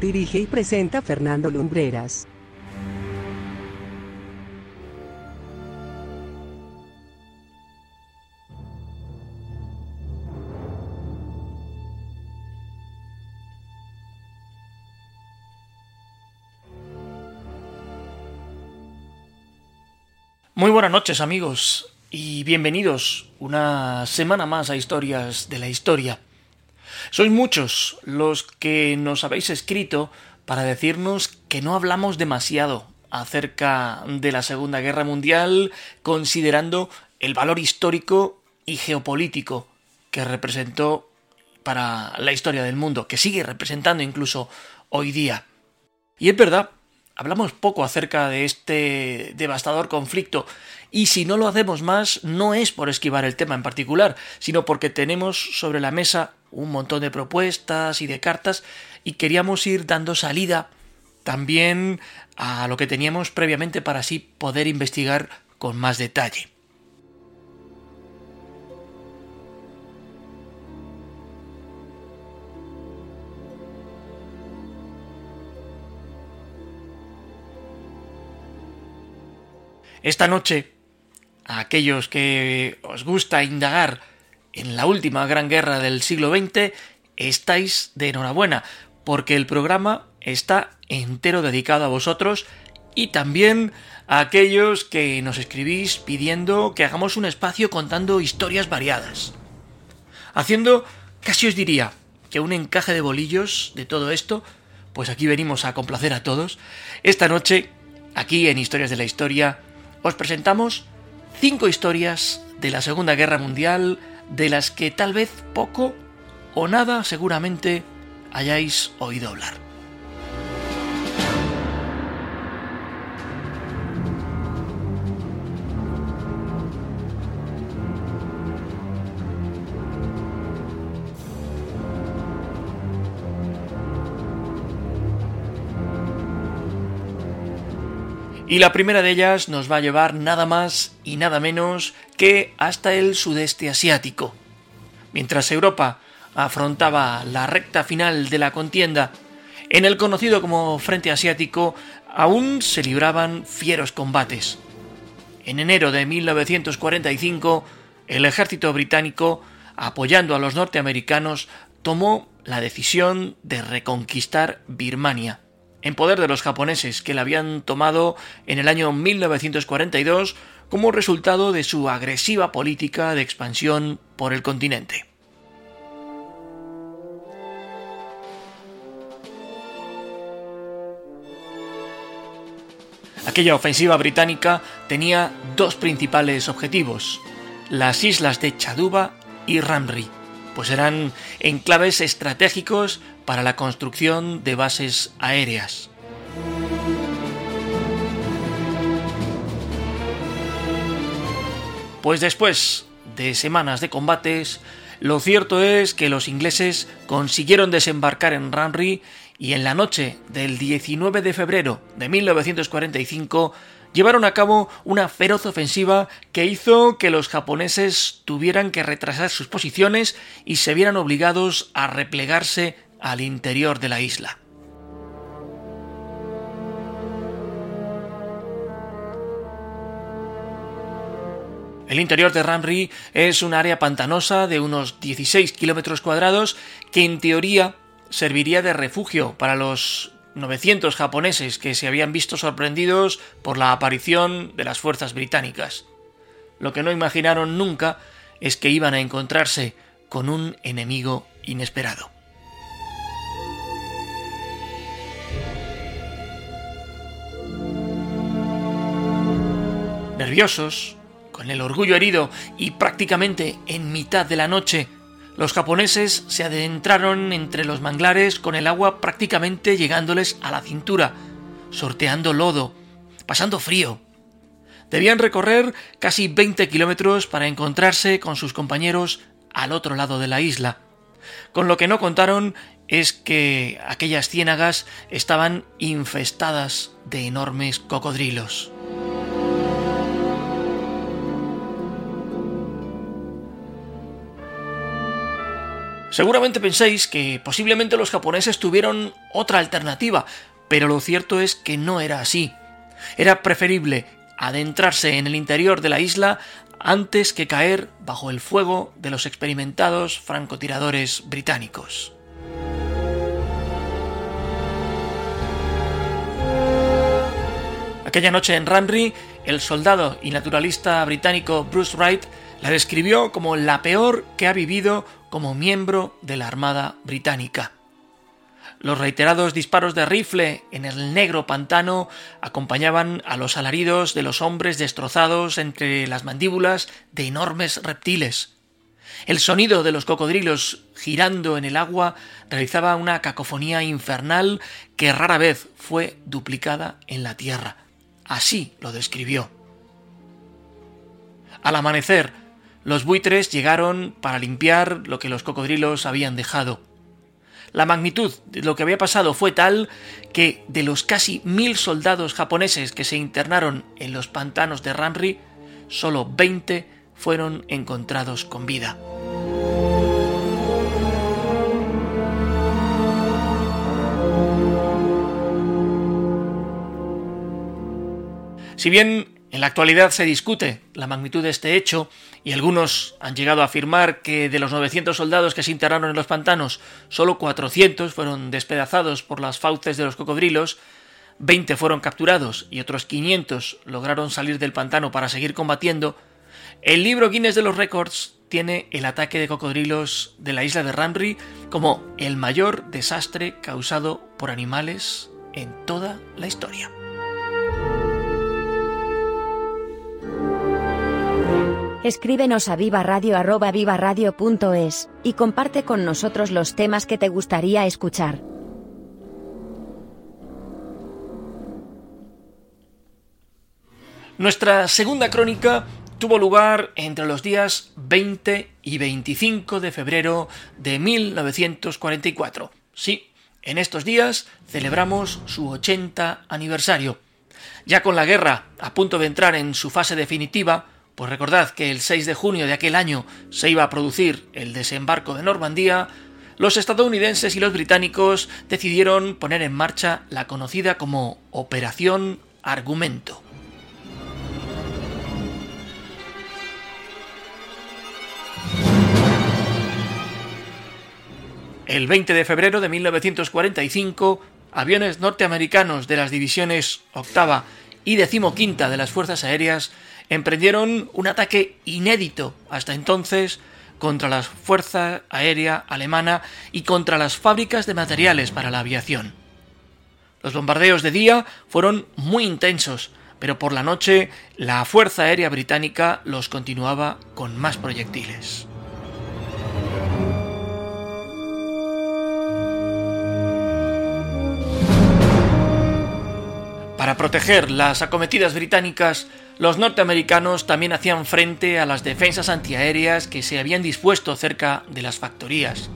Dirige y presenta Fernando Lumbreras. Muy buenas noches amigos y bienvenidos una semana más a Historias de la Historia. Sois muchos los que nos habéis escrito para decirnos que no hablamos demasiado acerca de la Segunda Guerra Mundial considerando el valor histórico y geopolítico que representó para la historia del mundo, que sigue representando incluso hoy día. Y es verdad Hablamos poco acerca de este devastador conflicto y si no lo hacemos más no es por esquivar el tema en particular, sino porque tenemos sobre la mesa un montón de propuestas y de cartas y queríamos ir dando salida también a lo que teníamos previamente para así poder investigar con más detalle. Esta noche, a aquellos que os gusta indagar en la última gran guerra del siglo XX, estáis de enhorabuena, porque el programa está entero dedicado a vosotros y también a aquellos que nos escribís pidiendo que hagamos un espacio contando historias variadas. Haciendo, casi os diría, que un encaje de bolillos de todo esto, pues aquí venimos a complacer a todos. Esta noche, aquí en Historias de la Historia, os presentamos cinco historias de la Segunda Guerra Mundial de las que tal vez poco o nada seguramente hayáis oído hablar. Y la primera de ellas nos va a llevar nada más y nada menos que hasta el sudeste asiático. Mientras Europa afrontaba la recta final de la contienda, en el conocido como Frente Asiático aún se libraban fieros combates. En enero de 1945, el ejército británico, apoyando a los norteamericanos, tomó la decisión de reconquistar Birmania en poder de los japoneses que la habían tomado en el año 1942 como resultado de su agresiva política de expansión por el continente. Aquella ofensiva británica tenía dos principales objetivos, las islas de Chaduba y Ramri, pues eran enclaves estratégicos para la construcción de bases aéreas. Pues después de semanas de combates, lo cierto es que los ingleses consiguieron desembarcar en Ramri y en la noche del 19 de febrero de 1945 llevaron a cabo una feroz ofensiva que hizo que los japoneses tuvieran que retrasar sus posiciones y se vieran obligados a replegarse al interior de la isla. El interior de Ramri es un área pantanosa de unos 16 kilómetros cuadrados que en teoría serviría de refugio para los 900 japoneses que se habían visto sorprendidos por la aparición de las fuerzas británicas. Lo que no imaginaron nunca es que iban a encontrarse con un enemigo inesperado. Nerviosos, con el orgullo herido y prácticamente en mitad de la noche, los japoneses se adentraron entre los manglares con el agua prácticamente llegándoles a la cintura, sorteando lodo, pasando frío. Debían recorrer casi 20 kilómetros para encontrarse con sus compañeros al otro lado de la isla. Con lo que no contaron es que aquellas ciénagas estaban infestadas de enormes cocodrilos. Seguramente penséis que posiblemente los japoneses tuvieron otra alternativa, pero lo cierto es que no era así. Era preferible adentrarse en el interior de la isla antes que caer bajo el fuego de los experimentados francotiradores británicos. Aquella noche en Ranri, el soldado y naturalista británico Bruce Wright la describió como la peor que ha vivido como miembro de la Armada Británica. Los reiterados disparos de rifle en el negro pantano acompañaban a los alaridos de los hombres destrozados entre las mandíbulas de enormes reptiles. El sonido de los cocodrilos girando en el agua realizaba una cacofonía infernal que rara vez fue duplicada en la tierra. Así lo describió. Al amanecer, los buitres llegaron para limpiar lo que los cocodrilos habían dejado. La magnitud de lo que había pasado fue tal que de los casi mil soldados japoneses que se internaron en los pantanos de Ranri, solo 20 fueron encontrados con vida. Si bien en la actualidad se discute la magnitud de este hecho y algunos han llegado a afirmar que de los 900 soldados que se internaron en los pantanos, solo 400 fueron despedazados por las fauces de los cocodrilos, 20 fueron capturados y otros 500 lograron salir del pantano para seguir combatiendo, el libro Guinness de los Récords tiene el ataque de cocodrilos de la isla de Ramri como el mayor desastre causado por animales en toda la historia. Escríbenos a vivaradio.es y comparte con nosotros los temas que te gustaría escuchar. Nuestra segunda crónica tuvo lugar entre los días 20 y 25 de febrero de 1944. Sí, en estos días celebramos su 80 aniversario. Ya con la guerra a punto de entrar en su fase definitiva, pues recordad que el 6 de junio de aquel año se iba a producir el desembarco de Normandía, los estadounidenses y los británicos decidieron poner en marcha la conocida como Operación Argumento. El 20 de febrero de 1945, aviones norteamericanos de las divisiones octava y decimoquinta de las Fuerzas Aéreas emprendieron un ataque inédito hasta entonces contra la Fuerza Aérea Alemana y contra las fábricas de materiales para la aviación. Los bombardeos de día fueron muy intensos, pero por la noche la Fuerza Aérea Británica los continuaba con más proyectiles. Para proteger las acometidas británicas, los norteamericanos también hacían frente a las defensas antiaéreas que se habían dispuesto cerca de las factorías.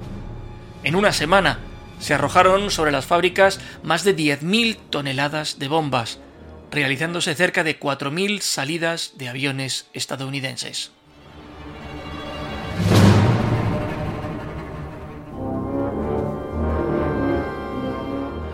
En una semana se arrojaron sobre las fábricas más de 10.000 toneladas de bombas, realizándose cerca de 4.000 salidas de aviones estadounidenses.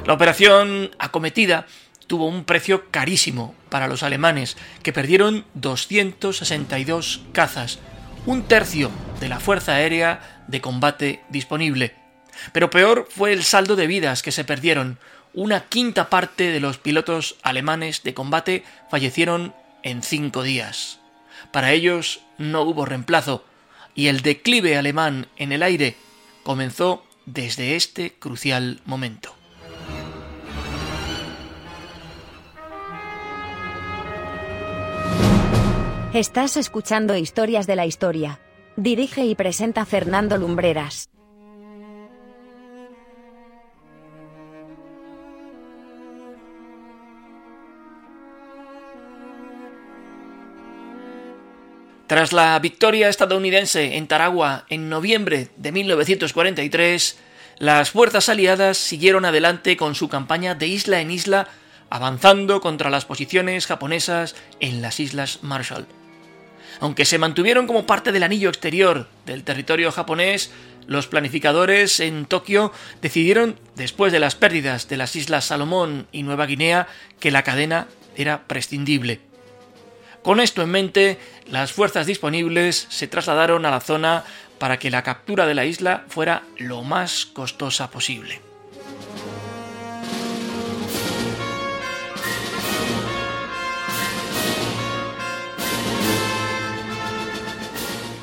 La operación acometida tuvo un precio carísimo para los alemanes, que perdieron 262 cazas, un tercio de la fuerza aérea de combate disponible. Pero peor fue el saldo de vidas que se perdieron. Una quinta parte de los pilotos alemanes de combate fallecieron en cinco días. Para ellos no hubo reemplazo, y el declive alemán en el aire comenzó desde este crucial momento. Estás escuchando Historias de la Historia. Dirige y presenta Fernando Lumbreras. Tras la victoria estadounidense en Taragua en noviembre de 1943, las fuerzas aliadas siguieron adelante con su campaña de isla en isla, avanzando contra las posiciones japonesas en las Islas Marshall. Aunque se mantuvieron como parte del anillo exterior del territorio japonés, los planificadores en Tokio decidieron, después de las pérdidas de las Islas Salomón y Nueva Guinea, que la cadena era prescindible. Con esto en mente, las fuerzas disponibles se trasladaron a la zona para que la captura de la isla fuera lo más costosa posible.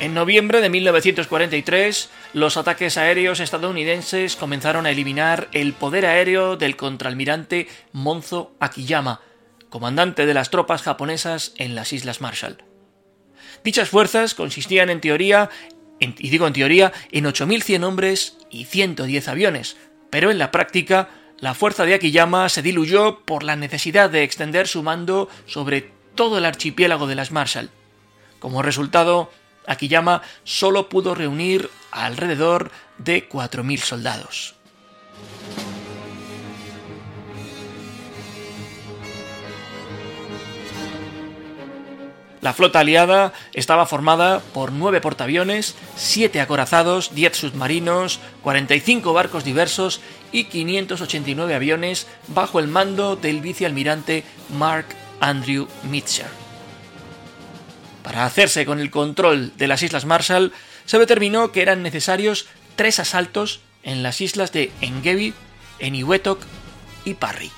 En noviembre de 1943, los ataques aéreos estadounidenses comenzaron a eliminar el poder aéreo del contraalmirante Monzo Akiyama, comandante de las tropas japonesas en las Islas Marshall. Dichas fuerzas consistían en teoría, y digo en teoría, en 8.100 hombres y 110 aviones, pero en la práctica la fuerza de Akiyama se diluyó por la necesidad de extender su mando sobre todo el archipiélago de las Marshall. Como resultado, Akiyama solo pudo reunir alrededor de 4.000 soldados. La flota aliada estaba formada por nueve portaaviones, siete acorazados, 10 submarinos, 45 barcos diversos y 589 aviones bajo el mando del vicealmirante Mark Andrew Mitchell. Para hacerse con el control de las Islas Marshall, se determinó que eran necesarios tres asaltos en las islas de Engedi, Eniwetok y Parry.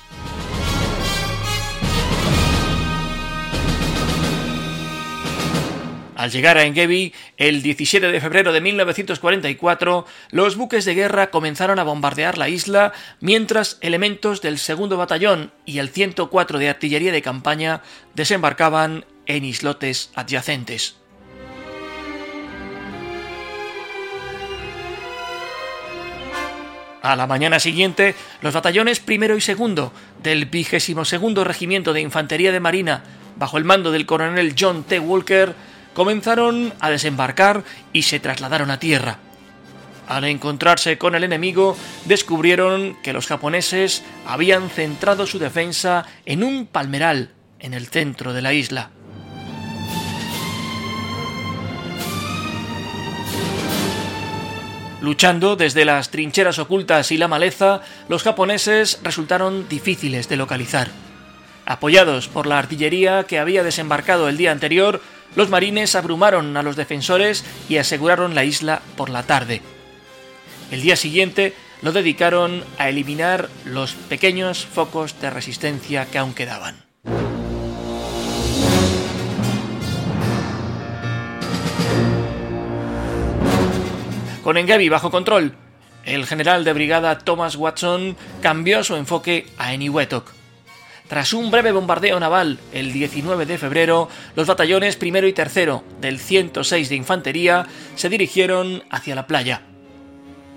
Al llegar a Engedi, el 17 de febrero de 1944, los buques de guerra comenzaron a bombardear la isla, mientras elementos del segundo batallón y el 104 de artillería de campaña desembarcaban en islotes adyacentes. A la mañana siguiente, los batallones primero y segundo del vigésimo segundo Regimiento de Infantería de Marina, bajo el mando del coronel John T. Walker, comenzaron a desembarcar y se trasladaron a tierra. Al encontrarse con el enemigo, descubrieron que los japoneses habían centrado su defensa en un palmeral en el centro de la isla. Luchando desde las trincheras ocultas y la maleza, los japoneses resultaron difíciles de localizar. Apoyados por la artillería que había desembarcado el día anterior, los marines abrumaron a los defensores y aseguraron la isla por la tarde. El día siguiente lo dedicaron a eliminar los pequeños focos de resistencia que aún quedaban. Con Engabi bajo control, el general de brigada Thomas Watson cambió su enfoque a Eniwetok. Tras un breve bombardeo naval el 19 de febrero, los batallones primero y tercero del 106 de infantería se dirigieron hacia la playa.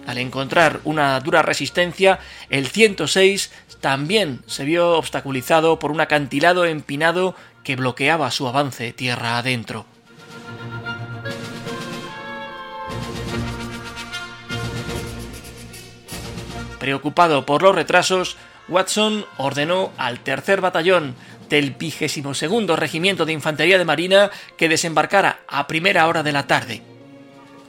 Al encontrar una dura resistencia, el 106 también se vio obstaculizado por un acantilado empinado que bloqueaba su avance tierra adentro. Preocupado por los retrasos, Watson ordenó al tercer batallón del vigésimo segundo regimiento de infantería de marina que desembarcara a primera hora de la tarde.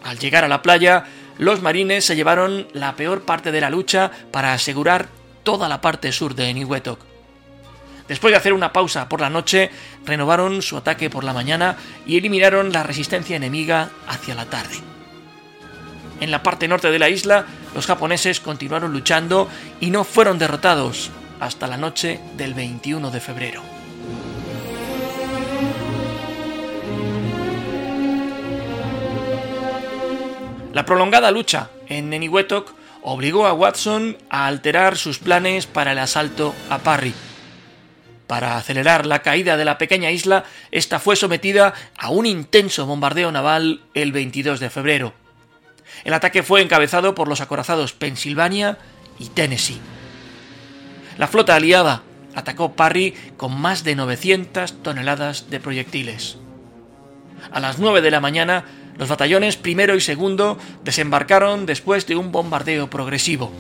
Al llegar a la playa, los marines se llevaron la peor parte de la lucha para asegurar toda la parte sur de Eniwetok. Después de hacer una pausa por la noche, renovaron su ataque por la mañana y eliminaron la resistencia enemiga hacia la tarde. En la parte norte de la isla, los japoneses continuaron luchando y no fueron derrotados hasta la noche del 21 de febrero. La prolongada lucha en Neniwetok obligó a Watson a alterar sus planes para el asalto a Parry. Para acelerar la caída de la pequeña isla, esta fue sometida a un intenso bombardeo naval el 22 de febrero. El ataque fue encabezado por los acorazados Pennsylvania y Tennessee. La flota aliada atacó Parry con más de 900 toneladas de proyectiles. A las 9 de la mañana, los batallones primero y segundo desembarcaron después de un bombardeo progresivo.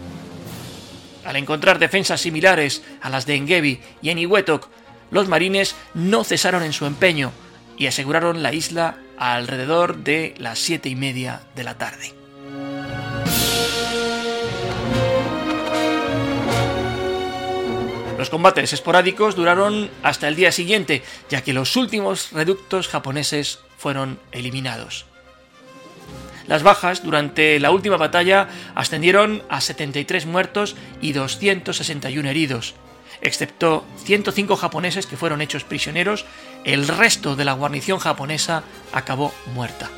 Al encontrar defensas similares a las de Engebi y Eniwetok, los marines no cesaron en su empeño y aseguraron la isla alrededor de las siete y media de la tarde. Los combates esporádicos duraron hasta el día siguiente, ya que los últimos reductos japoneses fueron eliminados. Las bajas durante la última batalla ascendieron a 73 muertos y 261 heridos. Excepto 105 japoneses que fueron hechos prisioneros, el resto de la guarnición japonesa acabó muerta.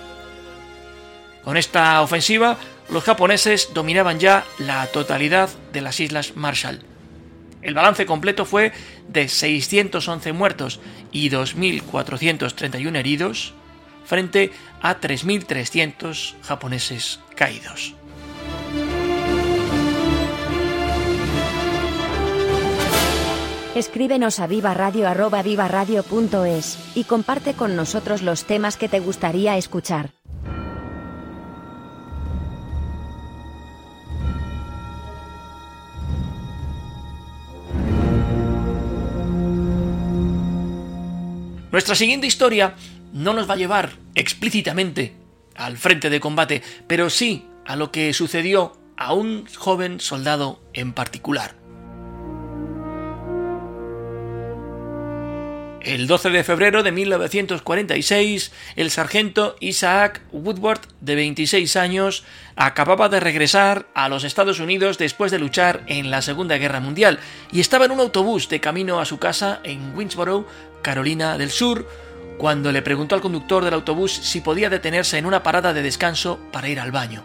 Con esta ofensiva, los japoneses dominaban ya la totalidad de las Islas Marshall. El balance completo fue de 611 muertos y 2.431 heridos frente a 3.300 japoneses caídos. Escríbenos a vivaradio.es y comparte con nosotros los temas que te gustaría escuchar. Nuestra siguiente historia no nos va a llevar explícitamente al frente de combate, pero sí a lo que sucedió a un joven soldado en particular. El 12 de febrero de 1946, el sargento Isaac Woodward, de 26 años, acababa de regresar a los Estados Unidos después de luchar en la Segunda Guerra Mundial y estaba en un autobús de camino a su casa en Winsboro, Carolina del Sur, cuando le preguntó al conductor del autobús si podía detenerse en una parada de descanso para ir al baño.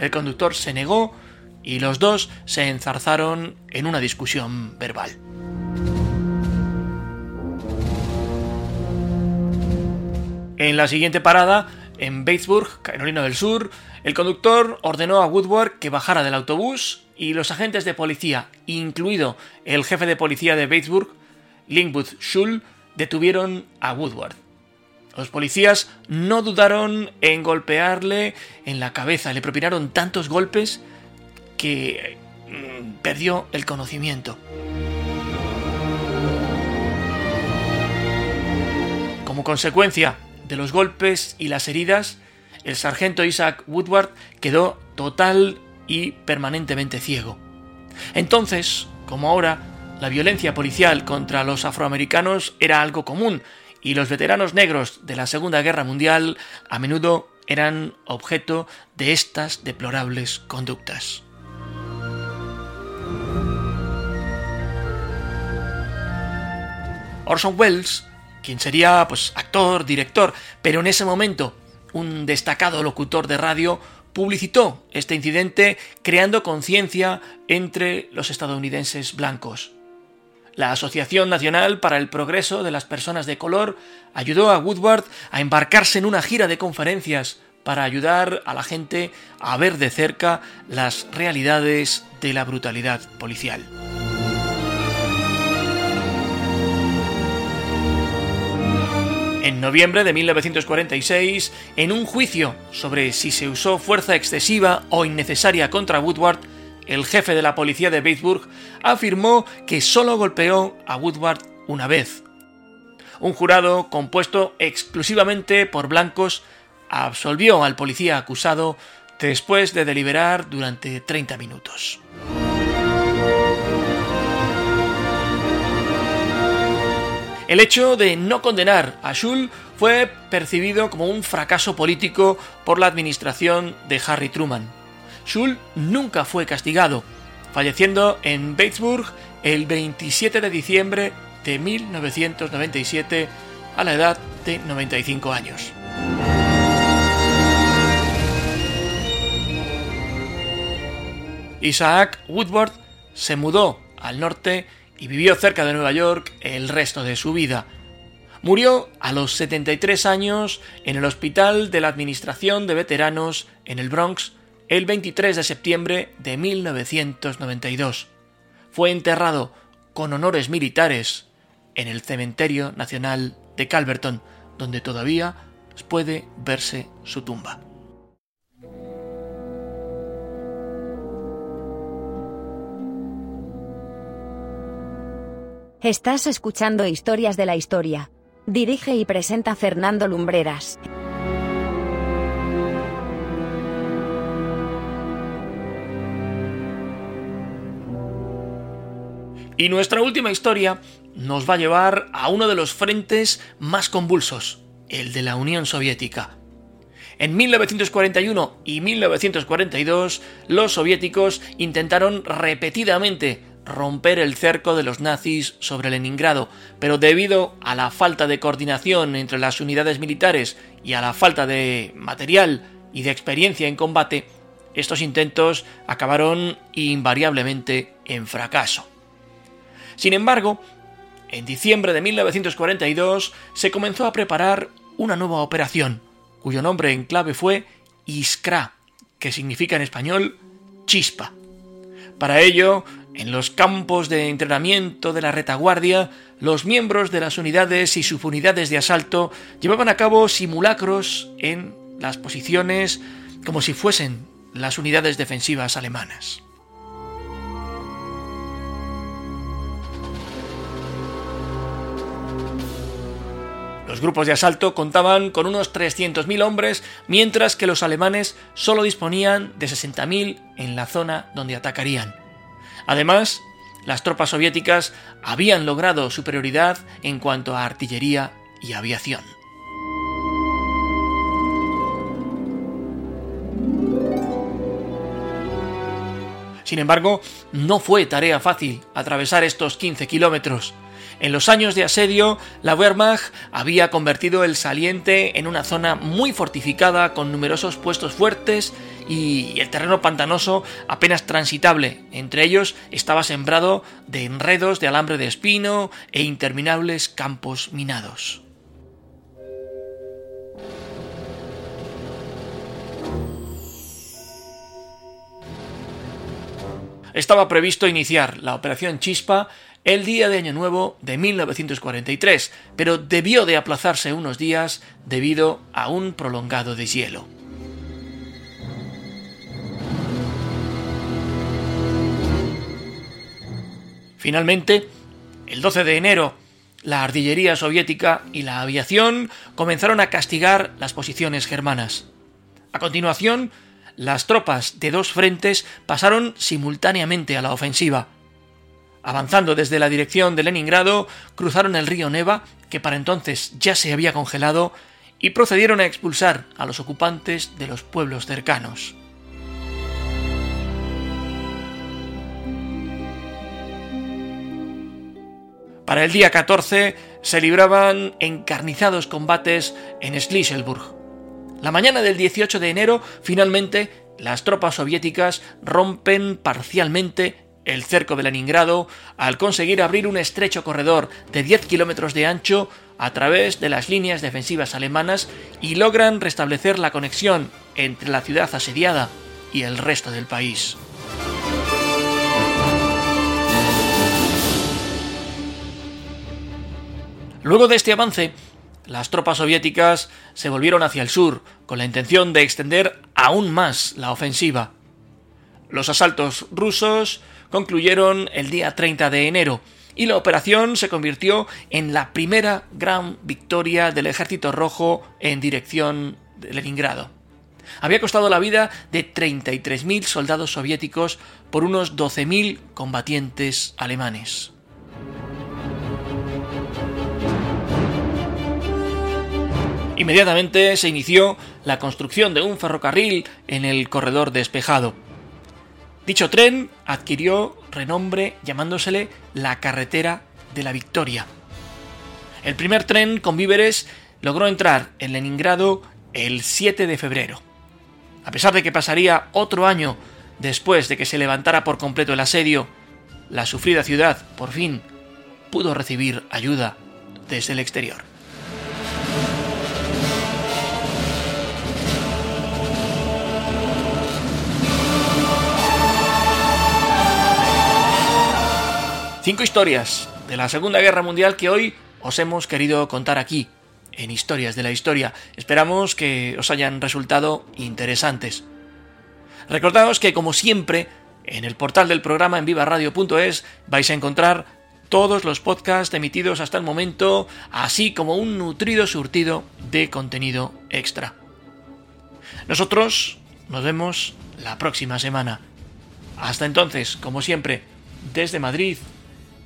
El conductor se negó y los dos se enzarzaron en una discusión verbal. En la siguiente parada, en Batesburg, Carolina del Sur, el conductor ordenó a Woodward que bajara del autobús y los agentes de policía, incluido el jefe de policía de Batesburg, Linkwood Schul, detuvieron a Woodward. Los policías no dudaron en golpearle en la cabeza, le propinaron tantos golpes que mm, perdió el conocimiento. Como consecuencia, de los golpes y las heridas, el sargento Isaac Woodward quedó total y permanentemente ciego. Entonces, como ahora, la violencia policial contra los afroamericanos era algo común y los veteranos negros de la Segunda Guerra Mundial a menudo eran objeto de estas deplorables conductas. Orson Welles quien sería pues actor, director, pero en ese momento un destacado locutor de radio publicitó este incidente creando conciencia entre los estadounidenses blancos. La Asociación Nacional para el Progreso de las Personas de Color ayudó a Woodward a embarcarse en una gira de conferencias para ayudar a la gente a ver de cerca las realidades de la brutalidad policial. En noviembre de 1946, en un juicio sobre si se usó fuerza excesiva o innecesaria contra Woodward, el jefe de la policía de Batesburg afirmó que solo golpeó a Woodward una vez. Un jurado compuesto exclusivamente por blancos absolvió al policía acusado después de deliberar durante 30 minutos. El hecho de no condenar a Schul fue percibido como un fracaso político por la administración de Harry Truman. Schul nunca fue castigado, falleciendo en Batesburg el 27 de diciembre de 1997 a la edad de 95 años. Isaac Woodward se mudó al norte y vivió cerca de Nueva York el resto de su vida. Murió a los 73 años en el Hospital de la Administración de Veteranos en el Bronx el 23 de septiembre de 1992. Fue enterrado con honores militares en el Cementerio Nacional de Calverton, donde todavía puede verse su tumba. Estás escuchando Historias de la Historia. Dirige y presenta Fernando Lumbreras. Y nuestra última historia nos va a llevar a uno de los frentes más convulsos, el de la Unión Soviética. En 1941 y 1942, los soviéticos intentaron repetidamente romper el cerco de los nazis sobre Leningrado, pero debido a la falta de coordinación entre las unidades militares y a la falta de material y de experiencia en combate, estos intentos acabaron invariablemente en fracaso. Sin embargo, en diciembre de 1942 se comenzó a preparar una nueva operación, cuyo nombre en clave fue Iskra, que significa en español chispa. Para ello, en los campos de entrenamiento de la retaguardia, los miembros de las unidades y subunidades de asalto llevaban a cabo simulacros en las posiciones como si fuesen las unidades defensivas alemanas. Los grupos de asalto contaban con unos 300.000 hombres, mientras que los alemanes solo disponían de 60.000 en la zona donde atacarían. Además, las tropas soviéticas habían logrado superioridad en cuanto a artillería y aviación. Sin embargo, no fue tarea fácil atravesar estos 15 kilómetros. En los años de asedio, la Wehrmacht había convertido el saliente en una zona muy fortificada con numerosos puestos fuertes y el terreno pantanoso apenas transitable. Entre ellos estaba sembrado de enredos de alambre de espino e interminables campos minados. Estaba previsto iniciar la operación Chispa el día de Año Nuevo de 1943, pero debió de aplazarse unos días debido a un prolongado deshielo. Finalmente, el 12 de enero, la artillería soviética y la aviación comenzaron a castigar las posiciones germanas. A continuación, las tropas de dos frentes pasaron simultáneamente a la ofensiva. Avanzando desde la dirección de Leningrado, cruzaron el río Neva, que para entonces ya se había congelado, y procedieron a expulsar a los ocupantes de los pueblos cercanos. Para el día 14 se libraban encarnizados combates en Schlisselburg. La mañana del 18 de enero, finalmente, las tropas soviéticas rompen parcialmente el cerco de Leningrado al conseguir abrir un estrecho corredor de 10 kilómetros de ancho a través de las líneas defensivas alemanas y logran restablecer la conexión entre la ciudad asediada y el resto del país. Luego de este avance, las tropas soviéticas se volvieron hacia el sur con la intención de extender aún más la ofensiva. Los asaltos rusos concluyeron el día 30 de enero y la operación se convirtió en la primera gran victoria del ejército rojo en dirección de Leningrado. Había costado la vida de 33.000 soldados soviéticos por unos 12.000 combatientes alemanes. Inmediatamente se inició la construcción de un ferrocarril en el corredor despejado. Dicho tren adquirió renombre llamándosele la Carretera de la Victoria. El primer tren con víveres logró entrar en Leningrado el 7 de febrero. A pesar de que pasaría otro año después de que se levantara por completo el asedio, la sufrida ciudad, por fin, pudo recibir ayuda desde el exterior. Cinco historias de la Segunda Guerra Mundial que hoy os hemos querido contar aquí, en Historias de la Historia. Esperamos que os hayan resultado interesantes. Recordaos que, como siempre, en el portal del programa en vivaradio.es vais a encontrar todos los podcasts emitidos hasta el momento, así como un nutrido surtido de contenido extra. Nosotros nos vemos la próxima semana. Hasta entonces, como siempre, desde Madrid,